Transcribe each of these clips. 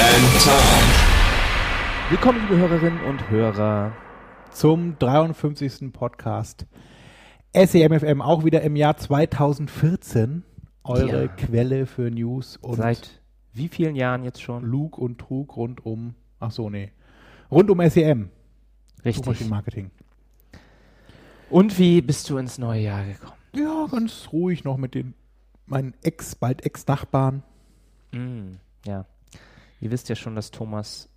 and Tom. Willkommen, liebe Hörerinnen und Hörer, zum 53. Podcast SEMFM, auch wieder im Jahr 2014. Eure Ja. Quelle für News und Seit wie vielen Jahren jetzt schon? Lug und Trug rund um, ach so, nee, rund um SEM, Richtig. Suchmaschinenmarketing. Und wie bist du ins neue Jahr gekommen? Ja, ganz ruhig noch mit den, meinen Ex, bald Ex-Nachbarn. Mm, ja. Ihr wisst ja schon, dass Thomas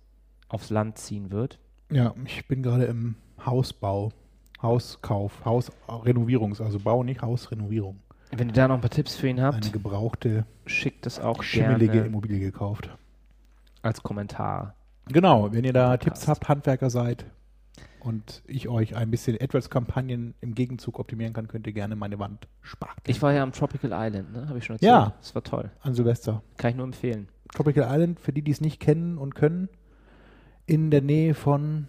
aufs Land ziehen wird. Ja, ich bin gerade im Hausbau, Hauskauf, Hausrenovierungs, also Bau, nicht Hausrenovierung. Wenn ihr da noch ein paar Tipps für ihn Eine habt, gebrauchte, schickt es auch schimmelige gerne Immobilie gekauft. als Kommentar. Genau, wenn ihr da. Tipps habt, Handwerker seid und ich euch ein bisschen AdWords-Kampagnen im Gegenzug optimieren kann, könnt ihr gerne meine Wand sparen. Ich war ja am Tropical Island, ne? Habe ich schon erzählt. Ja. Das war toll. An Silvester. Kann ich nur empfehlen. Tropical Island, für die, die es nicht kennen und können, in der Nähe von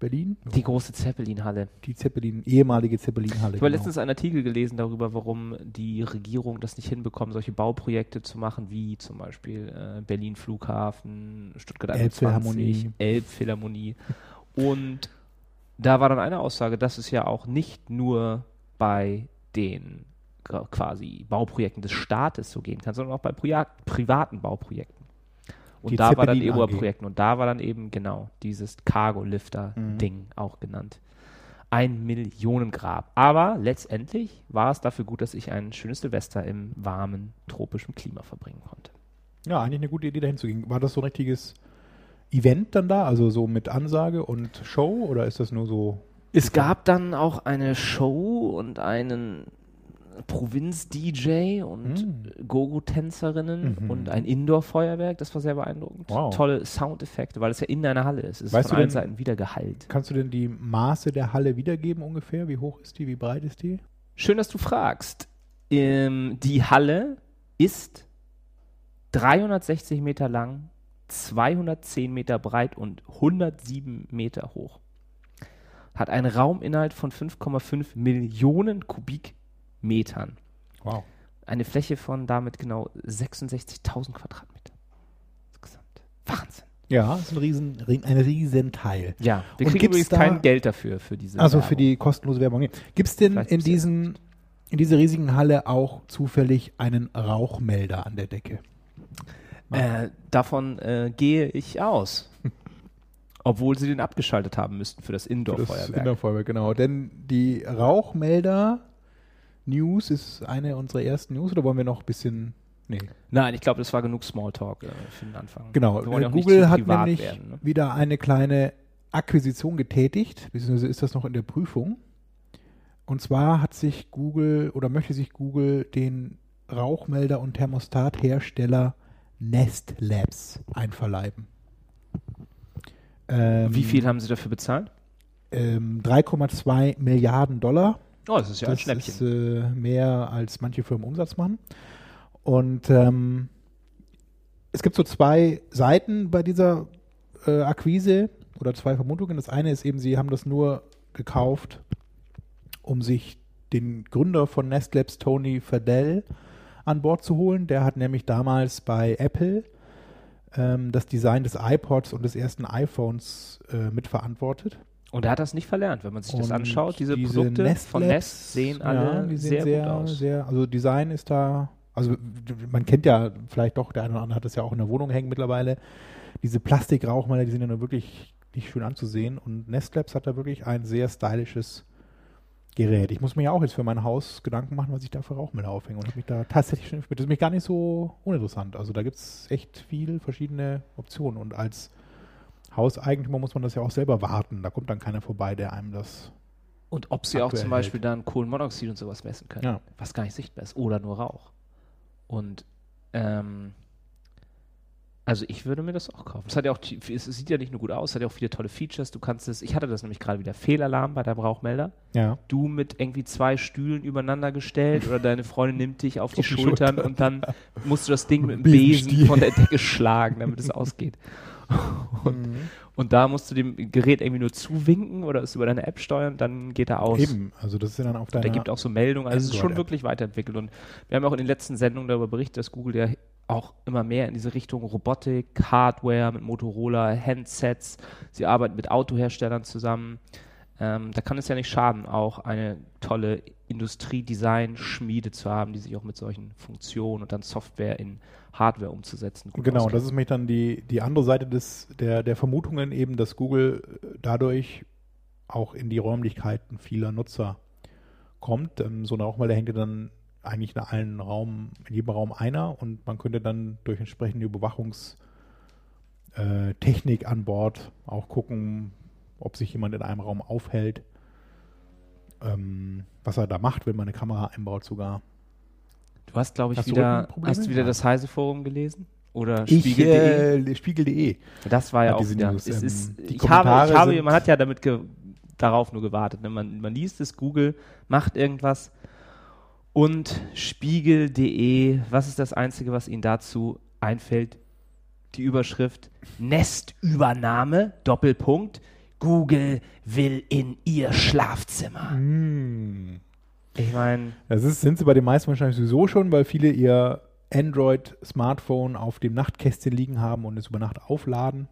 Berlin. Die große Zeppelin-Halle. Die Zeppelin, ehemalige Zeppelin-Halle. Ich habe genau. letztens einen Artikel gelesen darüber, warum die Regierung das nicht hinbekommt, solche Bauprojekte zu machen, wie zum Beispiel äh, Berlin Flughafen, Stuttgart 21, Elbphilharmonie. Elbphilharmonie. Und da war dann eine Aussage, dass es ja auch nicht nur bei den quasi Bauprojekten des Staates so gehen kann, sondern auch bei Priat privaten Bauprojekten. Und Die da war dann Zeppelin eben Projekten und da war dann eben genau dieses Cargo-Lifter-Ding auch genannt ein Millionengrab. Aber letztendlich war es dafür gut, dass ich ein schönes Silvester im warmen, tropischen Klima verbringen konnte. Ja, eigentlich eine gute Idee, dahin zu gehen. War das so ein richtiges Event dann da? Also so mit Ansage und Show? Oder ist das nur so Es gab dann auch eine Show und einen Provinz-DJ und Mm. Gogo-Tänzerinnen Mhm. und ein Indoor-Feuerwerk. Das war sehr beeindruckend. Wow. Tolle Soundeffekte, weil es ja in einer Halle ist. Es ist Weißt von du allen denn- Seiten wieder geheilt. Kannst du denn die Maße der Halle wiedergeben ungefähr? Wie hoch ist die? Wie breit ist die? Schön, dass du fragst. Ähm, die Halle ist 360 Meter lang, 210 Meter breit und 107 Meter hoch. Hat einen Rauminhalt von 5,5 Millionen Kubikmetern. Wow. Eine Fläche von damit genau 66.000 Quadratmeter. Insgesamt. Wahnsinn. Ja, ist ein riesen, ri- ein riesen Teil. Ja, wir kriegen übrigens kein Geld dafür, für diese Also für Werbung. die kostenlose Werbung. Gibt es denn Vielleicht in, diesen, in dieser riesigen Halle auch zufällig einen Rauchmelder an der Decke? Äh, davon äh, gehe ich aus. Obwohl sie den abgeschaltet haben müssten für das Das Indoor-Feuerwerk. Indoor-Feuerwerk, genau. Denn die Rauchmelder-News ist eine unserer ersten News oder wollen wir noch ein bisschen. Nee. Nein, ich glaube, das war genug Smalltalk äh, für den Anfang. Genau. Wir wollen ja Google hat nämlich werden, ne? wieder eine kleine Akquisition getätigt, beziehungsweise ist das noch in der Prüfung. Und zwar hat sich Google oder möchte sich Google den Rauchmelder- und Thermostathersteller Nest Labs einverleiben. Ähm, Wie viel haben sie dafür bezahlt? Ähm, 3,2 Milliarden Dollar. Oh, das ist ja ein das Schnäppchen. ist äh, mehr als manche Firmen Umsatz machen. Und ähm, es gibt so zwei Seiten bei dieser äh, Akquise oder zwei Vermutungen. Das eine ist eben, sie haben das nur gekauft, um sich den Gründer von Nest Labs, Tony Fadell, an Bord zu holen. Der hat nämlich damals bei Apple ähm, das Design des iPods und des ersten iPhones äh, mitverantwortet. Und er hat das nicht verlernt, wenn man sich das Und anschaut. Diese, diese Produkte Nest von Nest sehen alle ja, die sehen sehr, sehr, gut aus. Sehr, also Design ist da, also man kennt ja vielleicht doch, der eine oder andere hat das ja auch in der Wohnung hängen mittlerweile. Diese Plastikrauchmelder, die sind ja nur wirklich nicht schön anzusehen. Und Nest Labs hat da wirklich ein sehr stylisches Gerät. Ich muss mir ja auch jetzt für mein Haus Gedanken machen, was ich da für Rauchmelder aufhänge. Und habe mich da tatsächlich schon informiert. Das ist mich gar nicht so uninteressant. Also da gibt es echt viel verschiedene Optionen. Und als Hauseigentümer muss man das ja auch selber warten. Da kommt dann keiner vorbei, der einem das Und ob sie auch zum Beispiel dann Kohlenmonoxid und sowas messen können, Ja. was gar nicht sichtbar ist, oder nur Rauch. Und ähm, Also ich würde mir das auch kaufen. Es hat ja auch, es sieht ja nicht nur gut aus, es hat ja auch viele tolle Features. Du kannst es, ich hatte das nämlich gerade wieder, Fehlalarm bei deinem Rauchmelder. Ja. Du mit irgendwie zwei Stühlen übereinander gestellt oder deine Freundin nimmt dich auf die Auf die Schultern und dann musst du das Ding mit dem. Besen von der Decke schlagen, damit es ausgeht. Und, und da musst du dem Gerät irgendwie nur zuwinken oder es über deine App steuern, dann geht er aus. Eben, also das ist ja dann auf Der deiner... gibt auch so Meldungen. Also es ist schon wirklich weiterentwickelt. Und wir haben auch in den letzten Sendungen darüber berichtet, dass Google ja auch immer mehr in diese Richtung Robotik, Hardware mit Motorola, Handsets. Sie arbeiten mit Autoherstellern zusammen. Ähm, da kann es ja nicht schaden, auch eine tolle Industriedesign-Schmiede zu haben, die sich auch mit solchen Funktionen und dann Software in Hardware umzusetzen. Genau, auskennt. das ist mich dann die, die andere Seite des, der, der Vermutungen eben, dass Google äh, dadurch auch in die Räumlichkeiten vieler Nutzer kommt. Ähm, so eine Rauchmelder hängt ja dann eigentlich in allen Raum, in jedem Raum einer und man könnte dann durch entsprechende Überwachungstechnik äh, an Bord auch gucken, ob sich jemand in einem Raum aufhält, ähm, was er da macht, wenn man eine Kamera einbaut sogar. Du hast, glaube ich, Hast wieder, hast du wieder das Heise-Forum gelesen? Oder Spiegel.de? äh, Spiegel.de. Das war ja hat auch wieder. News, es ähm, ist, die ich habe, ich habe, man hat ja damit darauf nur gewartet. Ne? Man, man liest es, Google macht irgendwas und Spiegel.de, was ist das Einzige, was Ihnen dazu einfällt? Die Überschrift Nestübernahme, Doppelpunkt, Google will in Ihr Schlafzimmer. Hm. Ich meine, Das ist, sind sie bei den meisten wahrscheinlich sowieso schon, weil viele ihr Android-Smartphone auf dem Nachtkästchen liegen haben und es über Nacht aufladen.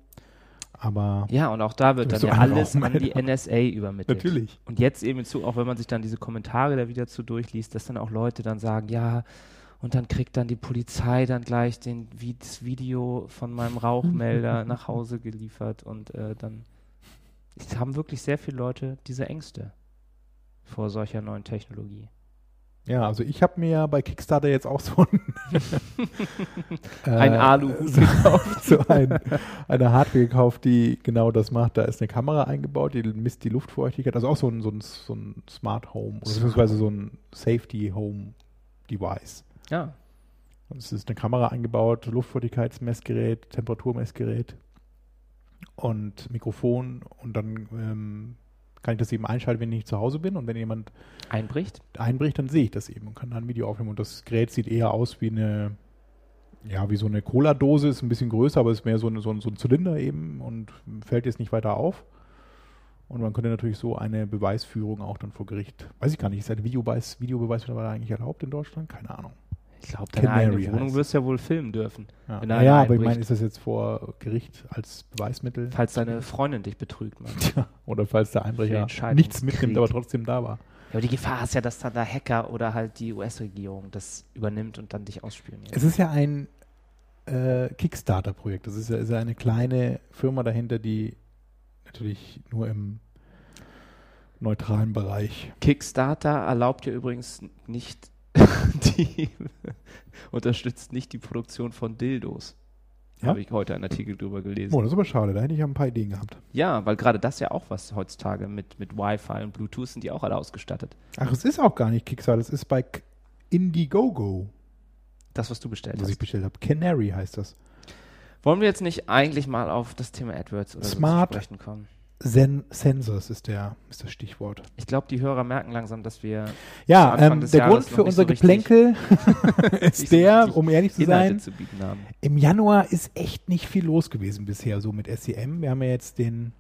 Aber ja, und auch da wird dann ja alles an die. NSA übermittelt. natürlich. Und jetzt eben hinzu, auch wenn man sich dann diese Kommentare da wieder zu durchliest, dass dann auch Leute dann sagen, ja, und dann kriegt dann die Polizei dann gleich den, das Video von meinem Rauchmelder nach Hause geliefert und äh, dann es haben wirklich sehr viele Leute diese Ängste vor solcher neuen Technologie. Ja, also ich habe mir ja bei Kickstarter jetzt auch so ein, Ein äh, Aluhut so, so ein, eine Hardware gekauft, die genau das macht. Da ist eine Kamera eingebaut, die misst die Luftfeuchtigkeit. Also auch so ein, so ein, so ein Smart Home oder beziehungsweise so ein Safety Home Device. Ja, Es ist eine Kamera eingebaut, Luftfeuchtigkeitsmessgerät, Temperaturmessgerät und Mikrofon und dann ähm, kann ich das eben einschalten, wenn ich nicht zu Hause bin und wenn jemand einbricht. einbricht, dann sehe ich das eben und kann dann ein Video aufnehmen und das Gerät sieht eher aus wie eine ja, wie so eine Cola-Dose, ist ein bisschen größer, aber ist mehr so, eine, so, ein, so ein Zylinder eben und fällt jetzt nicht weiter auf. Und man könnte natürlich so eine Beweisführung auch dann vor Gericht, weiß ich gar nicht, ist eine Videobeweis, Videobeweis mittlerweile eigentlich erlaubt in Deutschland? Keine Ahnung. Ich glaube, deine Canary eigene Wohnung heißt. wirst du ja wohl filmen dürfen, Ja, ja, ja aber ich meine, ist das jetzt vor Gericht als Beweismittel? falls deine Freundin dich betrügt. Mann. Tja, oder falls der Einbrecher nichts mitnimmt, aber trotzdem da war. Ja, aber die Gefahr ist ja, dass dann der Hacker oder halt die US-Regierung das übernimmt und dann dich ausspioniert. Es ist ja ein äh, Kickstarter-Projekt. Das ist ja, ist ja eine kleine Firma dahinter, die natürlich nur im neutralen Bereich. Kickstarter erlaubt ja übrigens nicht unterstützt nicht die Produktion von Dildos. Ja? Habe ich heute einen Artikel drüber gelesen. Oh, das ist aber schade. Da hätte ich ja ein paar Ideen gehabt. Ja, weil gerade das ja auch was heutzutage mit, mit Wi-Fi und Bluetooth sind die auch alle ausgestattet. Ach, es ist auch gar nicht Kickstarter. Es ist bei K- Indiegogo, Das, was du bestellt was ich hast. bestellt habe. Canary heißt das. Wollen wir jetzt nicht eigentlich mal auf das Thema AdWords oder Smart. so zu sprechen kommen? Sen Sensors ist, der, ist das Stichwort. Ich glaube, die Hörer merken langsam, dass wir Ja, ähm, der Jahres Grund für unser so Geplänkel ist so der, um ehrlich zu Inhalte sein, zu. Im Januar ist echt nicht viel los gewesen bisher, so mit SEM. Wir haben ja jetzt den,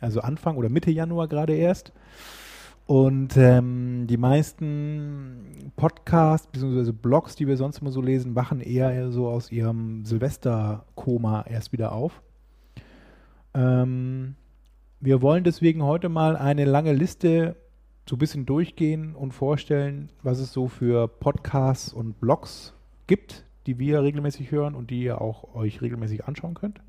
also Anfang oder Mitte Januar gerade erst. Und ähm, die meisten Podcasts bzw. Blogs, die wir sonst immer so lesen, wachen eher so aus ihrem Silvesterkoma erst wieder auf. Ähm, wir wollen deswegen heute mal eine lange Liste so ein bisschen durchgehen und vorstellen, was es so für Podcasts und Blogs gibt, die wir regelmäßig hören und die ihr auch euch regelmäßig anschauen könnt.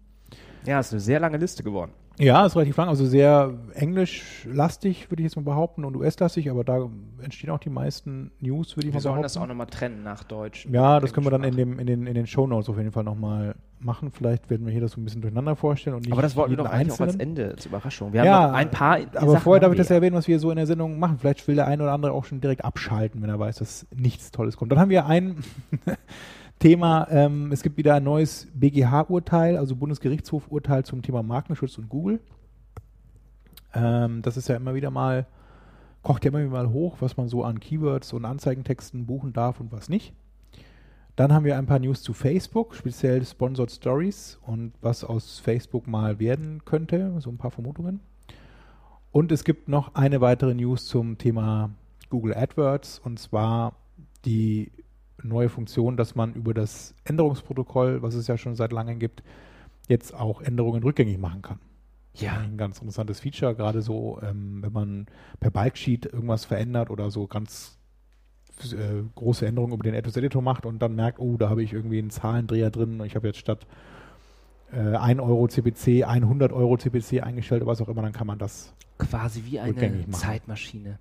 Ja, ist eine sehr lange Liste geworden. Ja, ist relativ lang, also sehr englischlastig, würde ich jetzt mal behaupten, und US-lastig, aber da entstehen auch die meisten News, würde ich Wir mal sollen behaupten. das auch nochmal trennen nach Deutsch. Ja, das können wir dann in, dem, in den, in den Shownotes auf jeden Fall nochmal machen. Vielleicht werden wir hier das so ein bisschen durcheinander vorstellen und nicht Aber das wollten wir doch eigentlich auch als einzelnen. Ende zur Überraschung. Wir Ja, haben ein paar Aber Sachen vorher darf ich das wir ja erwähnen, was wir so in der Sendung machen. Vielleicht will der eine oder andere auch schon direkt abschalten, wenn er weiß, dass nichts Tolles kommt. Dann haben wir einen Thema, ähm, es gibt wieder ein neues BGH-Urteil, also Bundesgerichtshof-Urteil zum Thema Markenschutz und Google. Ähm, das ist ja immer wieder mal, kocht ja immer wieder mal hoch, was man so an Keywords und Anzeigentexten buchen darf und was nicht. Dann haben wir ein paar News zu Facebook, speziell Sponsored Stories und was aus Facebook mal werden könnte, so ein paar Vermutungen. Und es gibt noch eine weitere News zum Thema Google AdWords und zwar die neue Funktion, dass man über das Änderungsprotokoll, was es ja schon seit langem gibt, jetzt auch Änderungen rückgängig machen kann. Ja. Ein ganz interessantes Feature, gerade so, ähm, wenn man per Bulksheet irgendwas verändert oder so ganz äh, große Änderungen über den Address Editor macht und dann merkt, oh, da habe ich irgendwie einen Zahlendreher drin und ich habe jetzt statt äh, 1 Euro CPC 100 Euro CPC eingestellt oder was auch immer, dann kann man das Quasi wie eine. Zeitmaschine.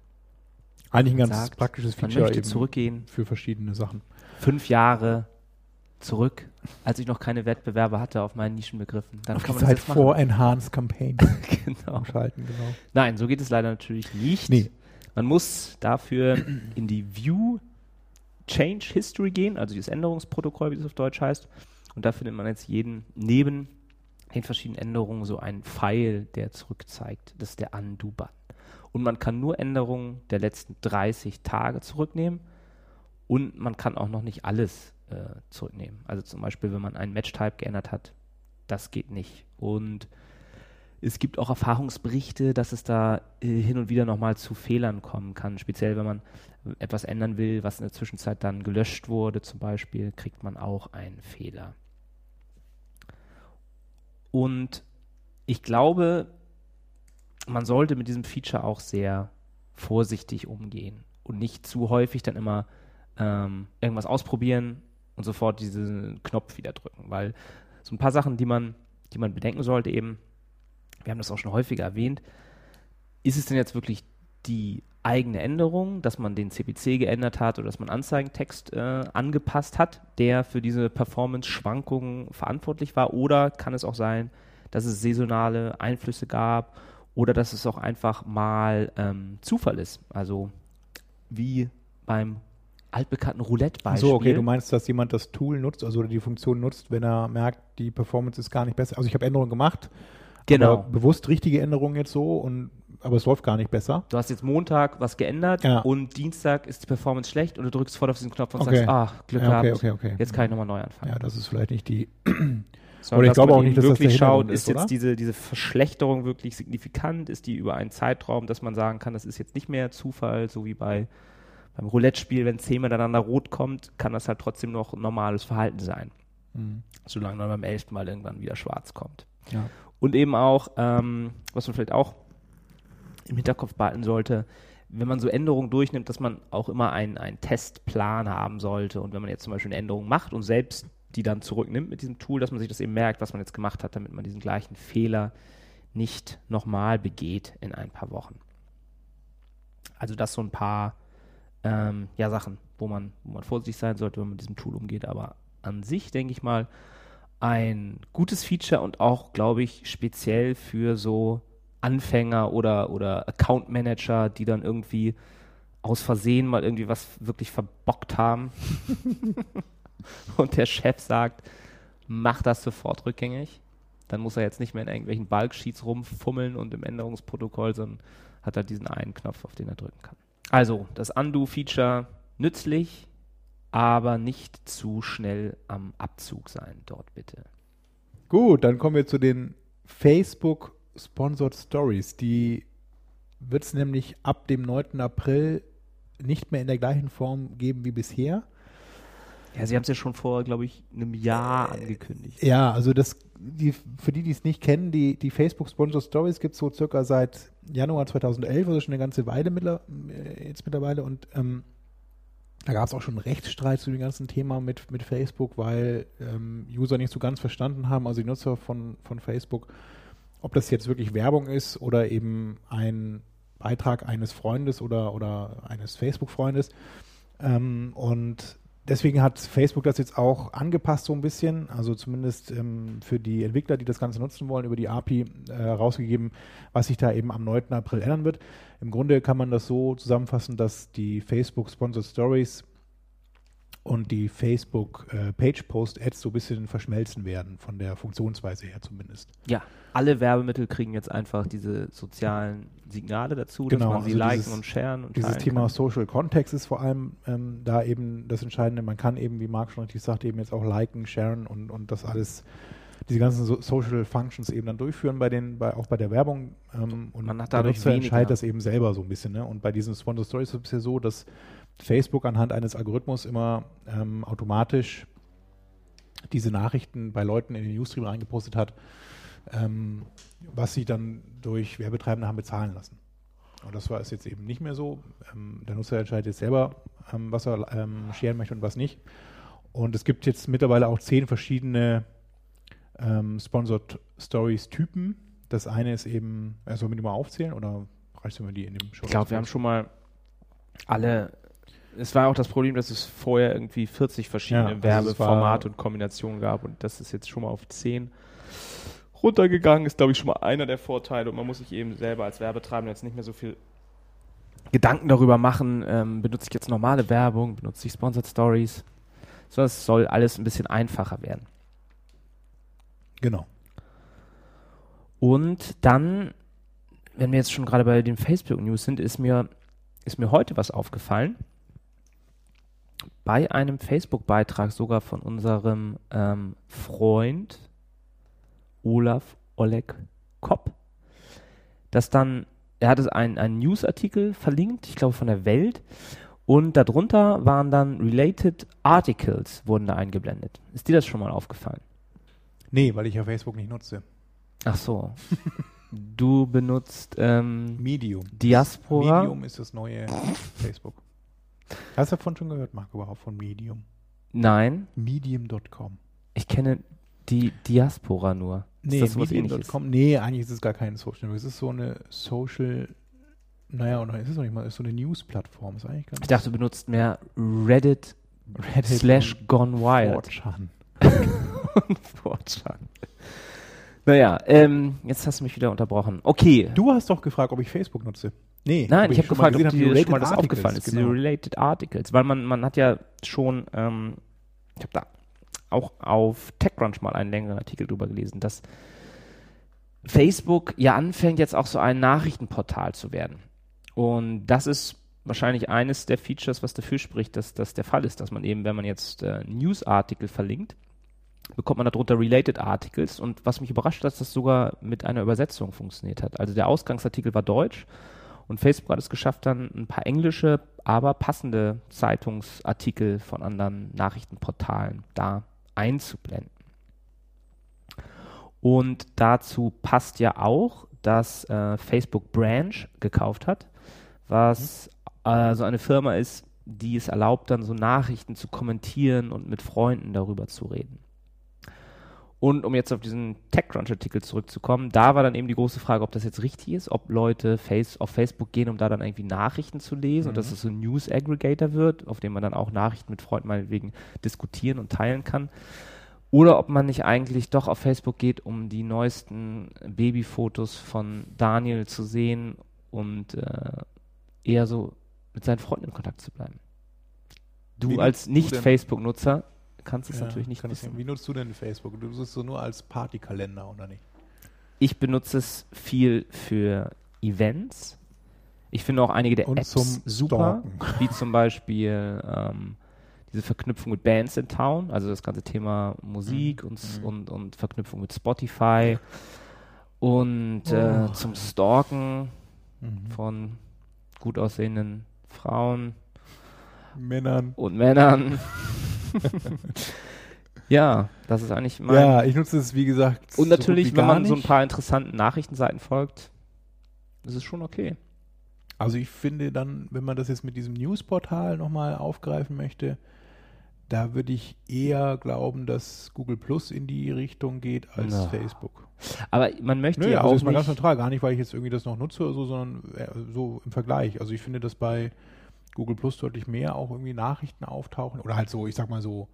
Eigentlich ein ganz sagt, praktisches Man Feature möchte eben zurückgehen, für verschiedene Sachen. fünf Jahre zurück, als ich noch keine Wettbewerbe hatte auf meinen Nischenbegriffen. Dann Auf kann die man Zeit das jetzt vor. Enhanced Campaign genau. schalten, genau. Nein, so geht es leider natürlich nicht. Nee. Man muss dafür in die View Change History gehen, also dieses Änderungsprotokoll, wie das auf Deutsch heißt. Und da findet man jetzt jeden neben den verschiedenen Änderungen so einen Pfeil, der zurückzeigt. Das ist der Undo-Button. Und man kann nur Änderungen der letzten 30 Tage zurücknehmen. Und man kann auch noch nicht alles äh, zurücknehmen. Also zum Beispiel, wenn man einen Match-Type geändert hat, das geht nicht. Und es gibt auch Erfahrungsberichte, dass es da äh, hin und wieder nochmal zu Fehlern kommen kann. Speziell, wenn man etwas ändern will, was in der Zwischenzeit dann gelöscht wurde, zum Beispiel, kriegt man auch einen Fehler. Und ich glaube, man sollte mit diesem Feature auch sehr vorsichtig umgehen und nicht zu häufig dann immer ähm, irgendwas ausprobieren und sofort diesen Knopf wieder drücken, weil so ein paar Sachen, die man, die man bedenken sollte eben, wir haben das auch schon häufiger erwähnt, ist es denn jetzt wirklich die eigene Änderung, dass man den CPC geändert hat oder dass man Anzeigentext äh, angepasst hat, der für diese Performance-Schwankungen verantwortlich war? Oder kann es auch sein, dass es saisonale Einflüsse gab oder dass es auch einfach mal ähm, Zufall ist? Also wie beim altbekannten Roulette-Beispiel. So, okay, du meinst, dass jemand das Tool nutzt, also die Funktion nutzt, wenn er merkt, die Performance ist gar nicht besser. Also ich habe Änderungen gemacht, genau. bewusst richtige Änderungen jetzt so und aber es läuft gar nicht besser. Du hast jetzt Montag was geändert Ja. und Dienstag ist die Performance schlecht und du drückst voll auf diesen Knopf und Okay. sagst, ah, Glück Ja, okay, gehabt, okay, okay. jetzt kann ich nochmal neu anfangen. Ja, das ist vielleicht nicht die. Sondern ich glaube man auch nicht, dass das wirklich schaut, Hintergrund ist ist, jetzt diese, diese Verschlechterung wirklich signifikant, ist die über einen Zeitraum, dass man sagen kann, das ist jetzt nicht mehr Zufall, so wie bei beim Roulette-Spiel, wenn zehn miteinander rot kommt, kann das halt trotzdem noch normales Verhalten sein. Hm, Solange dann beim elften Mal irgendwann wieder schwarz kommt. Ja. Und eben auch, ähm, was man vielleicht auch im Hinterkopf behalten sollte, wenn man so Änderungen durchnimmt, dass man auch immer einen, einen Testplan haben sollte. Und wenn man jetzt zum Beispiel eine Änderung macht und selbst die dann zurücknimmt mit diesem Tool, dass man sich das eben merkt, was man jetzt gemacht hat, damit man diesen gleichen Fehler nicht nochmal begeht in ein paar Wochen. Also das so ein paar ähm, ja, Sachen, wo man, wo man vorsichtig sein sollte, wenn man mit diesem Tool umgeht. Aber an sich, denke ich mal, ein gutes Feature und auch, glaube ich, speziell für so Anfänger oder, oder Account Manager, die dann irgendwie aus Versehen mal irgendwie was wirklich verbockt haben. und der Chef sagt, mach das sofort rückgängig. Dann muss er jetzt nicht mehr in irgendwelchen Bulk-Sheets rumfummeln und im Änderungsprotokoll, sondern hat er diesen einen Knopf, auf den er drücken kann. Also, das Undo-Feature nützlich, aber nicht zu schnell am Abzug sein dort bitte. Gut, dann kommen wir zu den Facebook Sponsored Stories. Die wird es nämlich ab dem 9. April nicht mehr in der gleichen Form geben wie bisher. Ja, sie haben es ja schon vor, glaube ich, einem Jahr angekündigt. Ja, also das, die, für die, die es nicht kennen, die, die Facebook Sponsored Stories gibt es so circa seit Januar 2011, also schon eine ganze Weile mittler, äh, jetzt mittlerweile und ähm, da gab es auch schon einen Rechtsstreit zu dem ganzen Thema mit, mit Facebook, weil ähm, User nicht so ganz verstanden haben, also die Nutzer von, von Facebook, ob das jetzt wirklich Werbung ist oder eben ein Beitrag eines Freundes oder, oder eines Facebook-Freundes. Ähm, und deswegen hat Facebook das jetzt auch angepasst so ein bisschen, also zumindest ähm, für die Entwickler, die das Ganze nutzen wollen, über die API äh, rausgegeben, was sich da eben am 9. April ändern wird. Im Grunde kann man das so zusammenfassen, dass die Facebook Sponsored Stories und die Facebook äh, Page Post Ads so ein bisschen verschmelzen werden, von der Funktionsweise her zumindest. Ja, alle Werbemittel kriegen jetzt einfach diese sozialen Signale dazu, Genau, dass man sie also liken dieses- und sharen und Dieses Thema kann. Social Context ist vor allem ähm, da eben das Entscheidende. Man kann eben, wie Marc schon richtig sagt, eben jetzt auch liken, sharen und, und das alles, diese ganzen so Social Functions eben dann durchführen bei den, bei, auch bei der Werbung. Ähm, und Man hat der dadurch Nutzer weniger. entscheidet das eben selber so ein bisschen. Ne? Und bei diesen Sponsor Stories ist es ja so, dass Facebook anhand eines Algorithmus immer ähm, automatisch diese Nachrichten bei Leuten in den Newsstream reingepostet hat, ähm, was sie dann durch Werbetreibende haben bezahlen lassen. Und das war es jetzt eben nicht mehr so. Ähm, der Nutzer entscheidet jetzt selber, ähm, was er ähm, scheren möchte und was nicht. Und es gibt jetzt mittlerweile auch zehn verschiedene ähm, Sponsored Stories Typen. Das eine ist eben, äh, sollen wir die mal aufzählen oder reicht es, wenn wir die in dem Show Ich glaube, wir haben schon mal alle. Es war auch das Problem, dass es vorher irgendwie 40 verschiedene Ja, also Werbeformate und Kombinationen gab und das ist jetzt schon mal auf 10 runtergegangen. Ist, glaube ich, schon mal einer der Vorteile und man muss sich eben selber als Werbetreibender jetzt nicht mehr so viel Gedanken darüber machen, ähm, benutze ich jetzt normale Werbung, benutze ich Sponsored Stories. So, es soll alles ein bisschen einfacher werden. Genau. Und dann, wenn wir jetzt schon gerade bei den Facebook News sind, ist mir, ist mir heute was aufgefallen. Bei einem Facebook-Beitrag sogar von unserem ähm, Freund Olaf Oleg Kopp, dass dann, er hatte einen, einen Newsartikel verlinkt, ich glaube von der Welt, und darunter waren dann Related Articles, wurden da eingeblendet. Ist dir das schon mal aufgefallen? Nee, weil ich ja Facebook nicht nutze. Ach so. Du benutzt ähm, Medium. Diaspora. Medium ist das neue Facebook. Hast du davon schon gehört, Marc, überhaupt von Medium? Nein, Medium.com. ich kenne die Diaspora nur. Nee? Medium.com. Nee, eigentlich ist es gar kein Social Network. Es ist so eine Social, naja, oder es ist noch nicht mal, es ist so eine News-Plattform. Ist eigentlich ganz Ich dachte, du benutzt mehr Reddit, Reddit slash Gone Wild. 4chan. und 4chan. Naja, ähm, jetzt hast du mich wieder unterbrochen. Okay. Du hast doch gefragt, ob ich Facebook nutze. Nee, Nein, ich habe gefragt, ob dir Related schon mal das Articles, aufgefallen ist, Genau. Related Articles. Weil man, man hat ja schon, ähm, ich habe da auch auf TechCrunch mal einen längeren Artikel drüber gelesen, dass Facebook ja anfängt jetzt auch so ein Nachrichtenportal zu werden. Und das ist wahrscheinlich eines der Features, was dafür spricht, dass das der Fall ist, dass man eben, wenn man jetzt äh, News-Artikel verlinkt, bekommt man darunter Related Articles. Und was mich überrascht hat, dass das sogar mit einer Übersetzung funktioniert hat. Also der Ausgangsartikel war deutsch und Facebook hat es geschafft, dann ein paar englische, aber passende Zeitungsartikel von anderen Nachrichtenportalen da einzublenden. Und dazu passt ja auch, dass äh, Facebook Branch gekauft hat, was äh, so eine Firma ist, die es erlaubt, dann so Nachrichten zu kommentieren und mit Freunden darüber zu reden. Und um jetzt auf diesen TechCrunch-Artikel zurückzukommen, da war dann eben die große Frage, ob das jetzt richtig ist, ob Leute face auf Facebook gehen, um da dann irgendwie Nachrichten zu lesen und dass es so ein News-Aggregator wird, auf dem man dann auch Nachrichten mit Freunden meinetwegen diskutieren und teilen kann. Oder ob man nicht eigentlich doch auf Facebook geht, um die neuesten Babyfotos von Daniel zu sehen und äh, eher so mit seinen Freunden in Kontakt zu bleiben. Du Wie als Nicht-Facebook-Nutzer kannst es Ja, natürlich nicht wissen. Wie nutzt du denn Facebook? Du nutzt es so nur als Partykalender, oder nicht? Ich benutze es viel für Events. Ich finde auch einige der Und Apps zum super, Stalken. wie zum Beispiel ähm, diese Verknüpfung mit Bands in Town, also das ganze Thema Musik und, s- Mhm. und, und Verknüpfung mit Spotify und äh, Oh. zum Stalken Mhm. von gut aussehenden Frauen Männern. und Männern. ja, das ist eigentlich mein. Ja, ich nutze es, wie gesagt. und natürlich, wenn man so ein nicht. paar interessanten Nachrichtenseiten folgt, ist es schon okay. Also ich finde dann, wenn man das jetzt mit diesem Newsportal nochmal aufgreifen möchte, da würde ich eher glauben, dass Google Plus in die Richtung geht als Na. Facebook. Aber man möchte Nö, ja also auch ist mal ganz nicht, neutral, gar nicht, weil ich jetzt irgendwie das noch nutze oder so, sondern äh, so im Vergleich. Also ich finde, dass bei Google Plus deutlich mehr auch irgendwie Nachrichten auftauchen oder halt so, ich sag mal so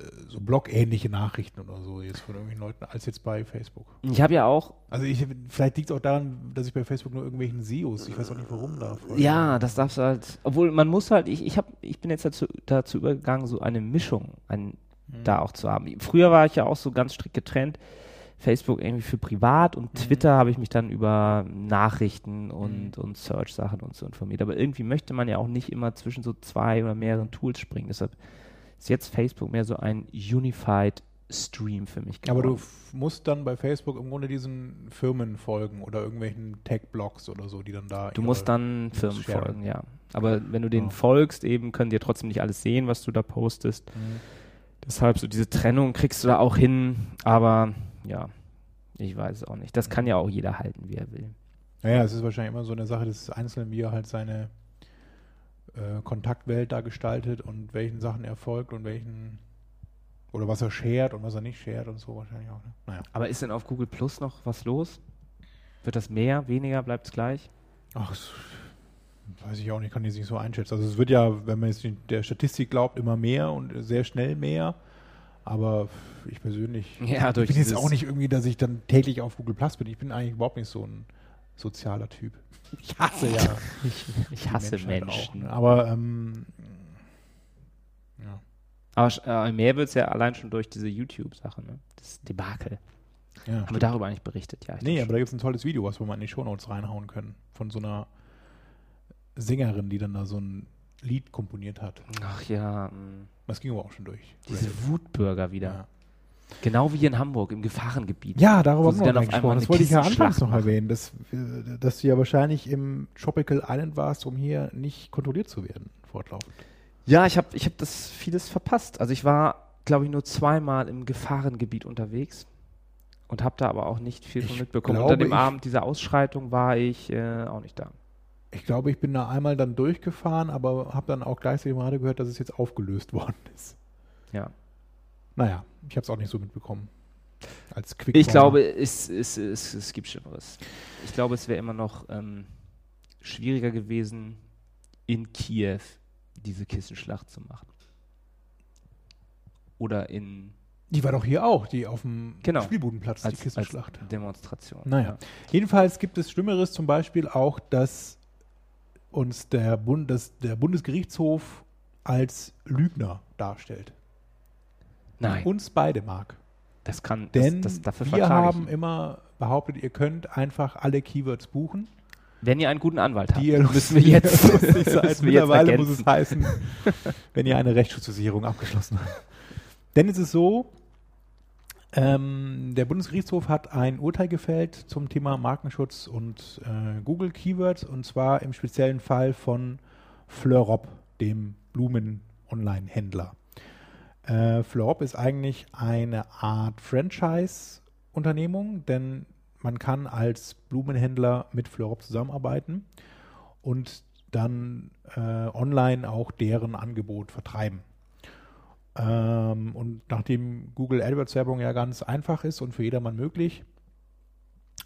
äh, so blog-ähnliche Nachrichten oder so jetzt von irgendwelchen Leuten als jetzt bei Facebook. Ich habe ja auch, Also ich, vielleicht liegt es auch daran, dass ich bei Facebook nur irgendwelchen SEOs, ich weiß auch nicht warum darf. ja, das darfst du halt, obwohl man muss halt, ich, ich, hab, ich bin jetzt dazu, dazu übergegangen, so eine Mischung ein, da auch zu haben. Früher war ich ja auch so ganz strikt getrennt. Facebook irgendwie für privat und Twitter habe ich mich dann über Nachrichten und, und Search-Sachen und so informiert. Aber irgendwie möchte man ja auch nicht immer zwischen so zwei oder mehreren Tools springen. Deshalb ist jetzt Facebook mehr so ein Unified Stream für mich Aber du geworden. musst dann bei Facebook im Grunde diesen Firmen folgen oder irgendwelchen Tech-Blogs oder so, die dann da. Du musst dann Firmen sharen. folgen, ja. Aber wenn du denen Ja. folgst, eben können die ja trotzdem nicht alles sehen, was du da postest. Mhm. Deshalb so diese Trennung kriegst du da auch hin. Aber ja, ich weiß es auch nicht. Das kann ja auch jeder halten, wie er will. Naja, es ist wahrscheinlich immer so eine Sache des Einzelnen, wie er halt seine äh, Kontaktwelt da gestaltet und welchen Sachen er folgt und welchen oder was er shared und was er nicht shared und so wahrscheinlich auch. Ne? Naja. Aber ist denn auf Google Plus noch was los? Wird das mehr, weniger, bleibt es gleich? Ach, weiß ich auch nicht, kann ich nicht so einschätzen. Also es wird ja, wenn man jetzt der Statistik glaubt, immer mehr und sehr schnell mehr. Aber ich persönlich Ja, bin jetzt auch nicht irgendwie, dass ich dann täglich auf Google Plus bin. Ich bin eigentlich überhaupt nicht so ein sozialer Typ. Ich hasse ja. Ich, ich hasse Menschheit Menschen. Auch, ne? Aber ähm, ja. Aber äh, mehr wird es ja allein schon durch diese YouTube-Sache, ne? Das Debakel. ja. Haben wir darüber eigentlich berichtet? Ja. Nee, aber da gibt es ein tolles Video, was wir mal in die Shownotes reinhauen können. Von so einer Sängerin, die dann da so ein Lied komponiert hat. Ach ja, mh. Das ging aber auch schon durch. diese Wutbürger wieder. Ja. Genau wie in Hamburg im Gefahrengebiet. Ja, darüber haben wir dann noch auf nicht einmal gesprochen. Das wollte ich ja anfangs noch erwähnen, dass, dass du ja wahrscheinlich im Tropical Island warst, um hier nicht kontrolliert zu werden, fortlaufend. Ja, ich habe ich hab das vieles verpasst. Also ich war, glaube ich, nur zweimal im Gefahrengebiet unterwegs und habe da aber auch nicht viel von Ich mitbekommen. glaube, Unter dem Abend dieser Ausschreitung war ich äh, auch nicht da. Ich glaube, ich bin da einmal dann durchgefahren, aber habe dann auch gleichzeitig im Radio gehört, dass es jetzt aufgelöst worden ist. Ja. Naja, ich habe es auch nicht so mitbekommen. Als Quick Ich glaube, es, es, es, es gibt Schlimmeres. Ich glaube, es wäre immer noch ähm, schwieriger gewesen, in Kiew diese Kissenschlacht zu machen. Oder in Die war doch hier auch, die auf dem Genau. Spielbudenplatz, die als, als Kissenschlacht. Demonstration. Naja. Jedenfalls gibt es Schlimmeres, zum Beispiel auch, dass uns der, Bund, dass der Bundesgerichtshof als Lügner darstellt. Nein, Uns beide mag. das kann, Denn das, das, dafür wir haben ich immer behauptet, ihr könnt einfach alle Keywords buchen. Wenn ihr einen guten Anwalt habt, ihr müssen wir jetzt, müssen Mittlerweile muss es heißen, wenn ihr eine Rechtsschutzversicherung abgeschlossen habt. Denn es ist so, ähm, der Bundesgerichtshof hat ein Urteil gefällt zum Thema Markenschutz und äh, Google Keywords und zwar im speziellen Fall von Fleurop, dem Blumen-Online-Händler. Äh, Fleurop ist eigentlich eine Art Franchise-Unternehmung, denn man kann als Blumenhändler mit Fleurop zusammenarbeiten und dann äh, online auch deren Angebot vertreiben. Ähm, und nachdem Google AdWords Werbung ja ganz einfach ist und für jedermann möglich,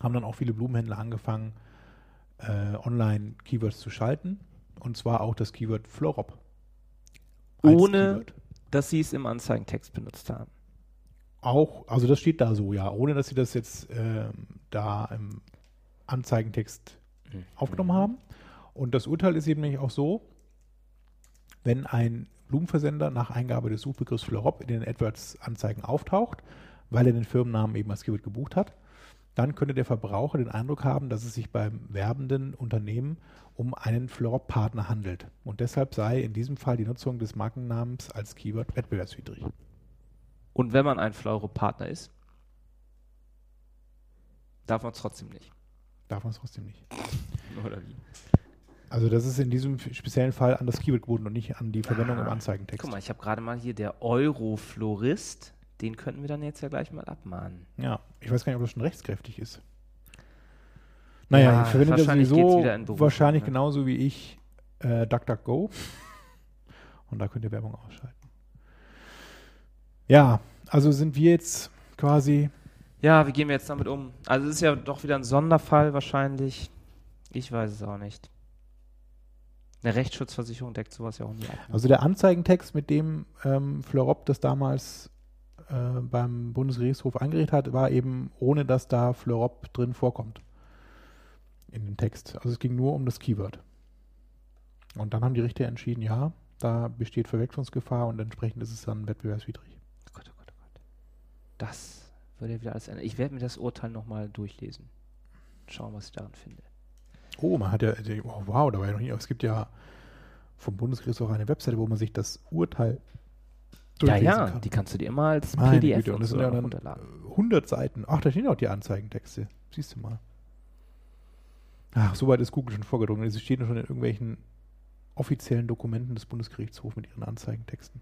haben dann auch viele Blumenhändler angefangen, äh, online Keywords zu schalten. Und zwar auch das Keyword Florop. Ohne- Keyword. dass sie es im Anzeigentext benutzt haben. Auch, also das steht da so, ja, ohne dass sie das jetzt ähm, da im Anzeigentext Mhm. aufgenommen haben. Und das Urteil ist eben nämlich auch so, wenn ein Blumenversender nach Eingabe des Suchbegriffs Florop in den AdWords-Anzeigen auftaucht, weil er den Firmennamen eben als Keyword gebucht hat, dann könnte der Verbraucher den Eindruck haben, dass es sich beim werbenden Unternehmen um einen Florop-Partner handelt. Und deshalb sei in diesem Fall die Nutzung des Markennamens als Keyword wettbewerbswidrig. Und wenn man ein Fleuro-Partner ist, darf man es trotzdem nicht. Darf man es trotzdem nicht. Oder wie? Also das ist in diesem speziellen Fall an das Keyword gebunden und nicht an die Verwendung im Ah. Anzeigentext. Guck mal, ich habe gerade mal hier der Euroflorist. Den könnten wir dann jetzt ja gleich mal abmahnen. Ja, ich weiß gar nicht, ob das schon rechtskräftig ist. Naja, Ja, ich verwende das sowieso wahrscheinlich ne? genauso wie ich äh, DuckDuckGo. Und da könnt ihr Werbung ausschalten. Ja, also sind wir jetzt quasi, Ja, wie gehen wir jetzt damit um? Also es ist ja doch wieder ein Sonderfall wahrscheinlich. Ich weiß es auch nicht. Eine Rechtsschutzversicherung deckt sowas ja auch nie ab. ne? Also der Anzeigentext, mit dem ähm, Fleurop das damals äh, beim Bundesgerichtshof angeregt hat, war eben ohne, dass da Fleurop drin vorkommt in dem Text. Also es ging nur um das Keyword. Und dann haben die Richter entschieden, ja, da besteht Verwechslungsgefahr und entsprechend ist es dann wettbewerbswidrig. Oh Gott, oh Gott, oh Gott. Das würde ja wieder alles ändern. Ich werde mir das Urteil nochmal durchlesen. Schauen, was ich daran finde. Oh, man hat ja, oh, wow, da war ja noch nie, es gibt ja vom Bundesgerichtshof eine Webseite, wo man sich das Urteil Ja, ja, kann. die kannst du dir immer als Meine PDF Güte, und das sind ja dann runterladen. äh, 100 Seiten. Ach, da stehen auch die Anzeigentexte. Siehst du mal. Ach, soweit ist Google schon vorgedrungen. Sie stehen schon in irgendwelchen offiziellen Dokumenten des Bundesgerichtshofs mit ihren Anzeigentexten.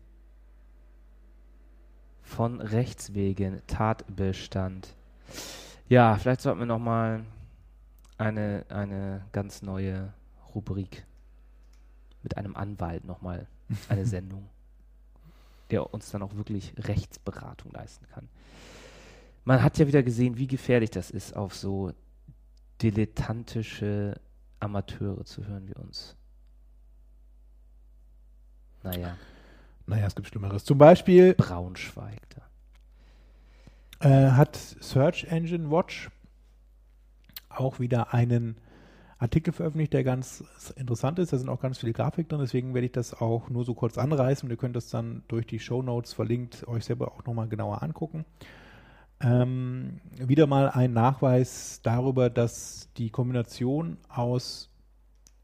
Von Rechts wegen Tatbestand. Ja, vielleicht sollten wir nochmal eine, eine ganz neue Rubrik mit einem Anwalt nochmal eine Sendung, der uns dann auch wirklich Rechtsberatung leisten kann. Man hat ja wieder gesehen, wie gefährlich das ist, auf so dilettantische Amateure zu hören wie uns. Naja, Naja, es gibt Schlimmeres. Zum Beispiel Braunschweig da. äh, hat Search Engine Watch auch wieder einen Artikel veröffentlicht, der ganz interessant ist. Da sind auch ganz viele Grafiken drin, deswegen werde ich das auch nur so kurz anreißen ihr könnt das dann durch die Show Notes verlinkt euch selber auch nochmal genauer angucken. Ähm, wieder mal ein Nachweis darüber, dass die Kombination aus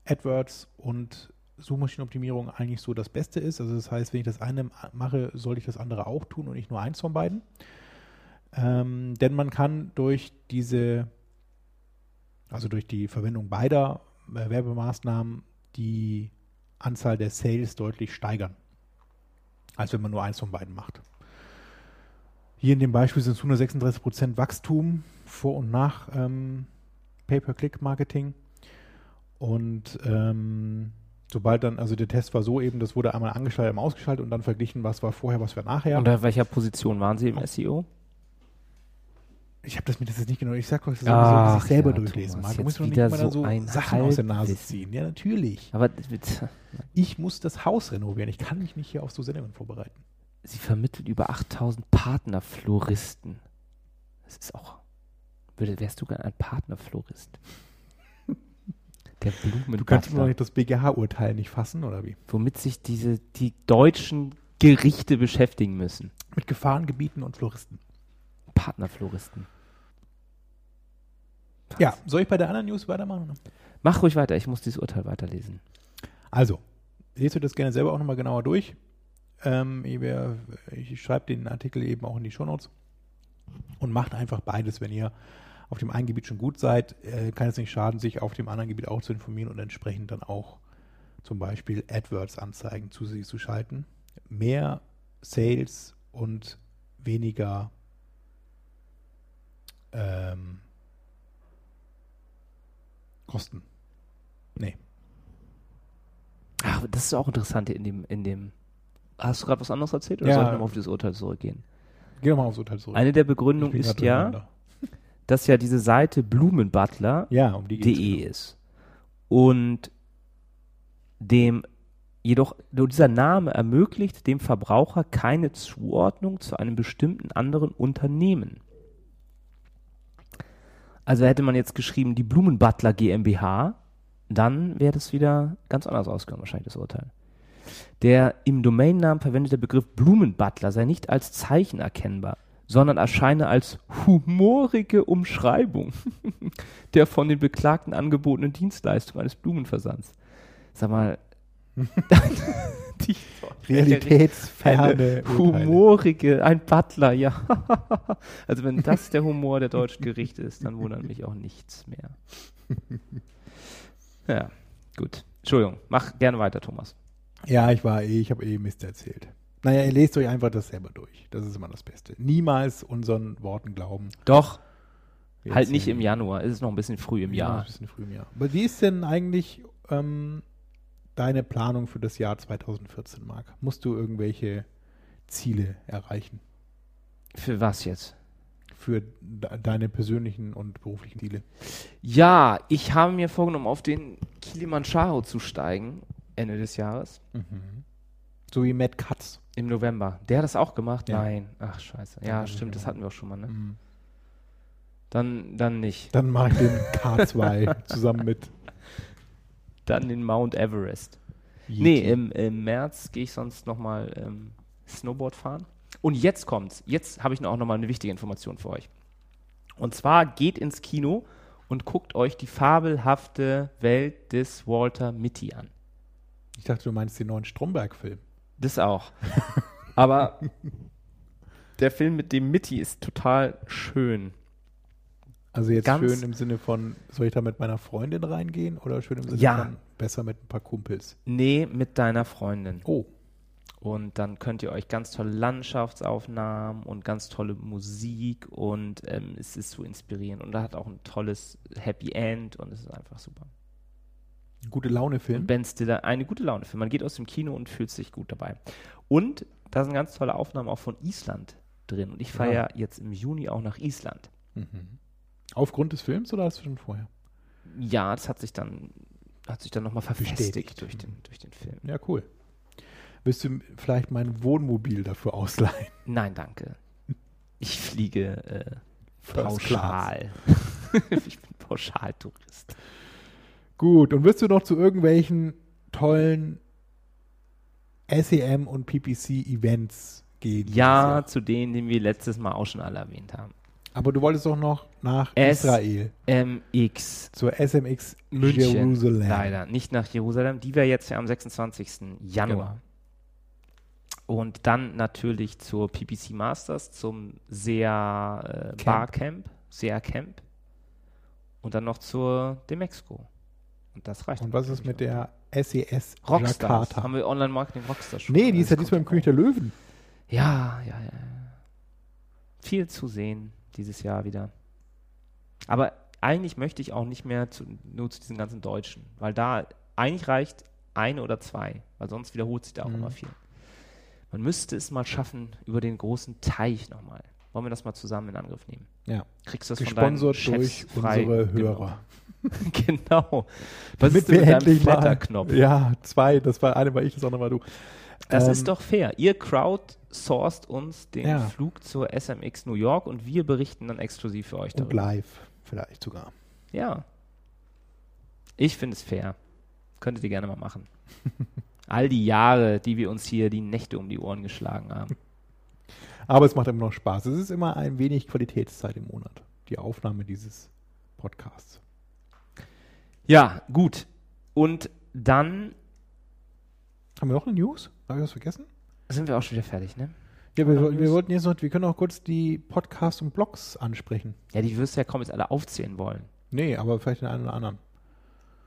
AdWords und Suchmaschinenoptimierung eigentlich so das Beste ist. Also das heißt, wenn ich das eine mache, sollte ich das andere auch tun und nicht nur eins von beiden. Ähm, denn man kann durch diese, also durch die Verwendung beider äh, Werbemaßnahmen die Anzahl der Sales deutlich steigern, als wenn man nur eins von beiden macht. Hier in dem Beispiel sind es 136% Wachstum vor und nach ähm, Pay-per-Click-Marketing. Und ähm, sobald dann, also der Test war so eben, das wurde einmal angeschaltet, einmal ausgeschaltet und dann verglichen, was war vorher, was war nachher. Unter welcher Position waren Sie im SEO? Ich habe das mir das jetzt nicht genau. Ich sag euch, das Ach, soll man sich selber ja, durchlesen. Thomas, Marc. Du musst doch nicht da so so Sachen aus der Nase Halbwissen. ziehen. Ja, natürlich. Aber Ich muss das Haus renovieren. Ich kann mich nicht hier auf so Sendungen vorbereiten. sie vermittelt über 8000 Partnerfloristen. Das ist auch. Würde, wärst du gern ein Partnerflorist? Der Blumen. Du kannst immer noch nicht das BGH-Urteil nicht fassen, oder wie? Womit sich diese, die deutschen Gerichte beschäftigen müssen. Mit Gefahrengebieten und Floristen. Partnerfloristen. Ja, soll ich bei der anderen News weitermachen? Mach ruhig weiter, ich muss dieses Urteil weiterlesen. Also, lest euch das gerne selber auch nochmal genauer durch. Ähm, ich ich schreibe den Artikel eben auch in die Shownotes und macht einfach beides, wenn ihr auf dem einen Gebiet schon gut seid, äh, kann es nicht schaden, sich auf dem anderen Gebiet auch zu informieren und entsprechend dann auch zum Beispiel AdWords-Anzeigen zu sich zu schalten. Mehr Sales und weniger ähm, Kosten. Nee. Ach, das ist auch interessant in dem, in dem. Hast du gerade was anderes erzählt oder Ja. soll ich nochmal auf dieses Urteil zurückgehen? Geh doch mal aufs Urteil zurück. Eine der Begründungen ist ja, dass ja diese Seite blumenbutler.de Ja, um die geht's. ist. Und dem jedoch nur dieser Name ermöglicht dem Verbraucher keine Zuordnung zu einem bestimmten anderen Unternehmen. Also hätte man jetzt geschrieben, die Blumenbutler GmbH, dann wäre das wieder ganz anders ausgegangen, wahrscheinlich das Urteil. Der im Domainnamen verwendete Begriff Blumenbutler sei nicht als Zeichen erkennbar, sondern erscheine als humorige Umschreibung der von den Beklagten angebotenen Dienstleistung eines Blumenversands. Sag mal, die Realitätsferne humorige, ein Butler, ja. also wenn das der Humor der deutschen Gerichte ist, dann wundert mich auch nichts mehr. Ja, gut. Entschuldigung, mach gerne weiter, Thomas. Ja, ich war eh, ich habe eh Mist erzählt. Naja, ihr lest euch einfach das selber durch. Das ist immer das Beste. Niemals unseren Worten glauben. Doch, Wir halt nicht im Januar, es ist noch ein bisschen früh im Ja, Jahr. ein bisschen früh im Jahr. Aber wie ist denn eigentlich ähm, deine Planung für das Jahr 2014, Marc? Musst du irgendwelche Ziele erreichen Für was jetzt? für de deine persönlichen und beruflichen Ziele? Ja, ich habe mir vorgenommen, auf den Kilimanjaro zu steigen Ende des Jahres. So wie Matt Katz. Im November. Der hat das auch gemacht? Ja. Nein. Ach, scheiße. Ja, Ja, stimmt, das hatten wir auch schon mal, ne? Mhm. Dann, dann nicht. Dann mache ich den K2 zusammen mit Dann den Mount Everest. Yeti. Nee, im, im März gehe ich sonst nochmal ähm, Snowboard fahren. Und jetzt kommt's. Jetzt habe ich noch auch nochmal eine wichtige Information für euch. Und zwar geht ins Kino und guckt euch die fabelhafte Welt des Walter Mitty an. Ich dachte, du meinst den neuen Stromberg-Film. Das auch. Aber der Film mit dem Mitty ist total schön. Also jetzt Ganz- schön im Sinne von, soll ich da mit meiner Freundin reingehen oder schön im Sinne Ja. von besser mit ein paar Kumpels? Nee, mit deiner Freundin. Oh, Und dann könnt ihr euch ganz tolle Landschaftsaufnahmen und ganz tolle Musik und ähm, es ist so inspirierend. Und da hat auch ein tolles Happy End und es ist einfach super. gute Laune-Film. Ben Stiller, eine gute Laune für. Man geht aus dem Kino und fühlt sich gut dabei. Und da sind ganz tolle Aufnahmen auch von Island drin. Und ich fahre Ja. ja jetzt im Juni auch nach Island. Mhm. Aufgrund des Films oder hast du schon vorher? Ja, das hat sich dann, hat sich dann nochmal verfestigt Bestätigt. durch den, durch den Film. Ja, cool. Willst du vielleicht mein Wohnmobil dafür ausleihen? Nein, danke. Ich fliege äh, pauschal. ich bin Pauschaltourist. Gut, und wirst du noch zu irgendwelchen tollen SEM und PPC-Events gehen? Ja, zu denen, den wir letztes Mal auch schon alle erwähnt haben. Aber du wolltest doch noch nach S- Israel, MX zur SMX München. Jerusalem. Leider. Nicht nach Jerusalem. Die wäre jetzt ja am 26. Januar. Genau. Und dann natürlich zur PPC Masters, zum SEA äh, Camp. Barcamp, SEA Camp. Und dann noch zur Demexco. Und das reicht. Und was ist mit der SES Rockstars? Jakarta? Haben wir Online-Marketing Rockstars schon? Nee, die ist ja diesmal im König der Löwen. Ja, ja, ja. Viel zu sehen dieses Jahr wieder. Aber eigentlich möchte ich auch nicht mehr zu, nur zu diesen ganzen Deutschen, weil da eigentlich reicht eine oder zwei, weil sonst wiederholt sich da auch Mhm. immer viel. Man müsste es mal schaffen über den großen Teich nochmal. Wollen wir das mal zusammen in Angriff nehmen? Ja. Kriegst du das von Gesponsert Chefs durch frei unsere genommen? Hörer. genau. Was Damit ist denn mit deinem Flatterknopf? Ja, zwei. Das war eine war ich, das andere war du. Das Ähm, ist doch fair. Ihr crowdsourced uns den Ja. Flug zur SMX New York und wir berichten dann exklusiv für euch Und darüber. live vielleicht sogar. Ja. Ich finde es fair. Könntet ihr gerne mal machen. All die Jahre, die wir uns hier die Nächte um die Ohren geschlagen haben. Aber es macht immer noch Spaß. Es ist immer ein wenig Qualitätszeit im Monat. Die Aufnahme dieses Podcasts. Ja, gut. Und dann Haben wir noch eine News? Habe ich was vergessen? sind wir auch schon wieder fertig, ne? Ja, wir, wir News? wollten jetzt noch, wir können auch kurz die Podcasts und Blogs ansprechen. Ja, die wirst du ja kaum jetzt alle aufzählen wollen. Nee, aber vielleicht den einen oder anderen.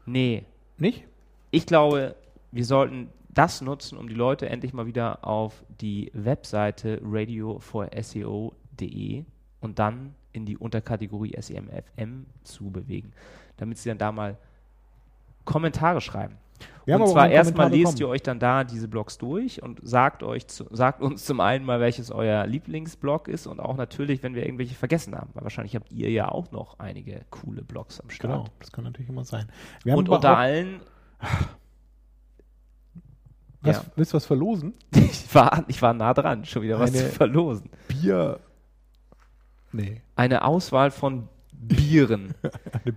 Nee. Nicht? Ich glaube, wir sollten das nutzen, um die Leute endlich mal wieder auf die Webseite radio4seo.de und dann in die Unterkategorie SEMFM zu bewegen, damit sie dann da mal Kommentare schreiben. Wir und zwar erstmal lest bekommen. ihr euch dann da diese Blogs durch und sagt euch zu, sagt uns zum einen mal, welches euer Lieblingsblog ist und auch natürlich, wenn wir irgendwelche vergessen haben, weil wahrscheinlich habt ihr ja auch noch einige coole Blogs am Start. Genau, das kann natürlich immer sein. Wir haben Und unter allen, was, ja. willst du was verlosen? ich war, ich war nah dran, schon wieder was Eine- zu verlosen. Bier. Nee, Eine Auswahl von Bieren.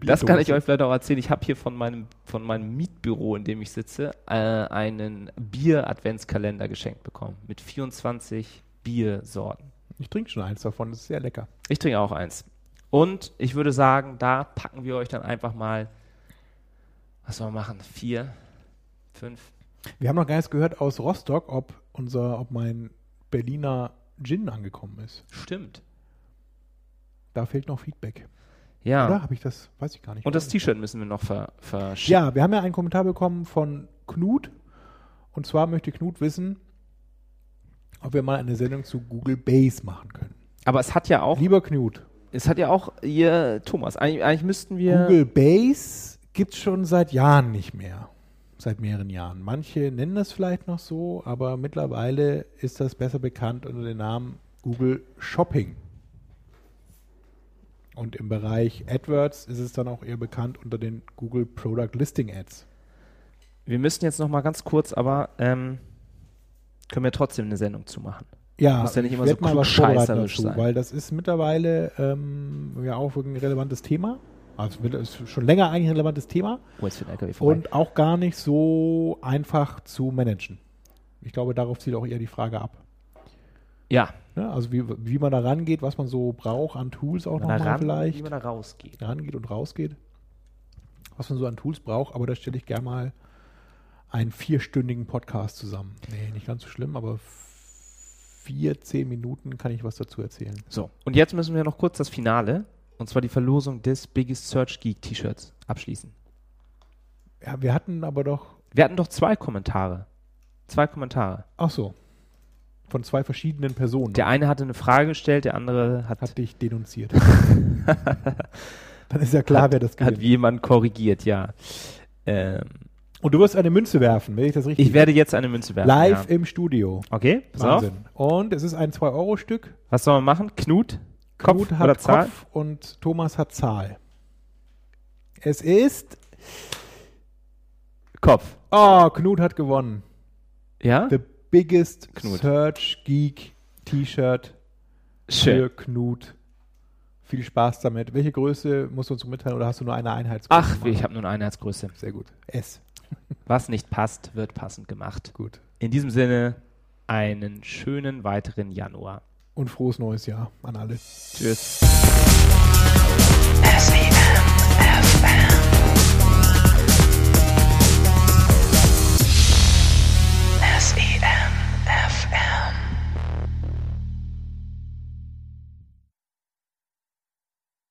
Das kann ich euch vielleicht auch erzählen. Ich habe hier von meinem, von meinem Mietbüro, in dem ich sitze, äh, einen Bier-Adventskalender geschenkt bekommen mit 24 Biersorten. Ich trinke schon eins davon, das ist sehr lecker. Ich trinke auch eins. Und ich würde sagen, da packen wir euch dann einfach mal, was sollen wir machen? Vier, fünf? Wir haben noch gar nichts gehört aus Rostock, ob unser, ob mein Berliner Gin angekommen ist. Stimmt. Da fehlt noch Feedback. Ja. Oder habe ich das? Weiß ich gar nicht. Und das T-Shirt müssen wir noch ver verschicken. Ja, wir haben ja einen Kommentar bekommen von Knut. Und zwar möchte Knut wissen, ob wir mal eine Sendung zu Google Base machen können. Aber es hat ja auch, Lieber Knut, es hat ja auch ihr, Thomas, eigentlich, eigentlich müssten wir. Google Base gibt es schon seit Jahren nicht mehr. Seit mehreren Jahren. Manche nennen das vielleicht noch so, aber mittlerweile ist das besser bekannt unter dem Namen Google Shopping. Und im Bereich AdWords ist es dann auch eher bekannt unter den Google Product Listing Ads. Wir müssen jetzt noch mal ganz kurz, aber ähm, können wir trotzdem eine Sendung zu machen. Ja, Muss ja nicht ich immer so mal klugscheißerisch dazu, sein. weil das ist mittlerweile ähm, ja auch wirklich ein relevantes Thema. Also ist schon länger eigentlich ein relevantes Thema Oh, und auch gar nicht so einfach zu managen. Ich glaube, darauf zielt auch eher die Frage ab. Ja, Ne? Also wie, wie man da rangeht, was man so braucht an Tools auch nochmal vielleicht. wie man da rausgeht. rangeht und rausgeht, was man so an Tools braucht, aber da stelle ich gerne mal einen vierstündigen Podcast zusammen. Nee, nicht ganz so schlimm, aber vier, zehn Minuten kann ich was dazu erzählen. So, und jetzt müssen wir noch kurz das Finale, und zwar die Verlosung des Biggest Search Geek T-Shirts abschließen. Ja, wir hatten aber doch, Wir hatten doch zwei Kommentare. Zwei Kommentare. ach so, von zwei verschiedenen Personen Der eine hatte eine Frage gestellt, der andere hat, hat dich denunziert. Dann ist ja klar, wer das hat gewinnt. wie jemand korrigiert, ja. Ähm, Und du wirst eine Münze werfen, wenn ich das richtig ich werde jetzt eine Münze werfen. Live Ja. im Studio. Okay, pass auf. Wahnsinn. Und es ist ein 2-Euro-Stück. Was soll man machen? Knut? Kopf Knut oder hat Zahl? Kopf und Thomas hat Zahl. Es ist. Kopf. Oh, Knut hat gewonnen. Ja? The biggest Knut. Search Geek T-Shirt für Knut. Viel Spaß damit. Welche Größe musst du uns mitteilen oder hast du nur eine Einheitsgröße? Ach, gemacht? ich habe nur eine Einheitsgröße. Sehr gut. S. Was nicht passt, wird passend gemacht. Gut. In diesem Sinne, einen schönen weiteren Januar. Und frohes neues Jahr an alle. Tschüss. SEM FM.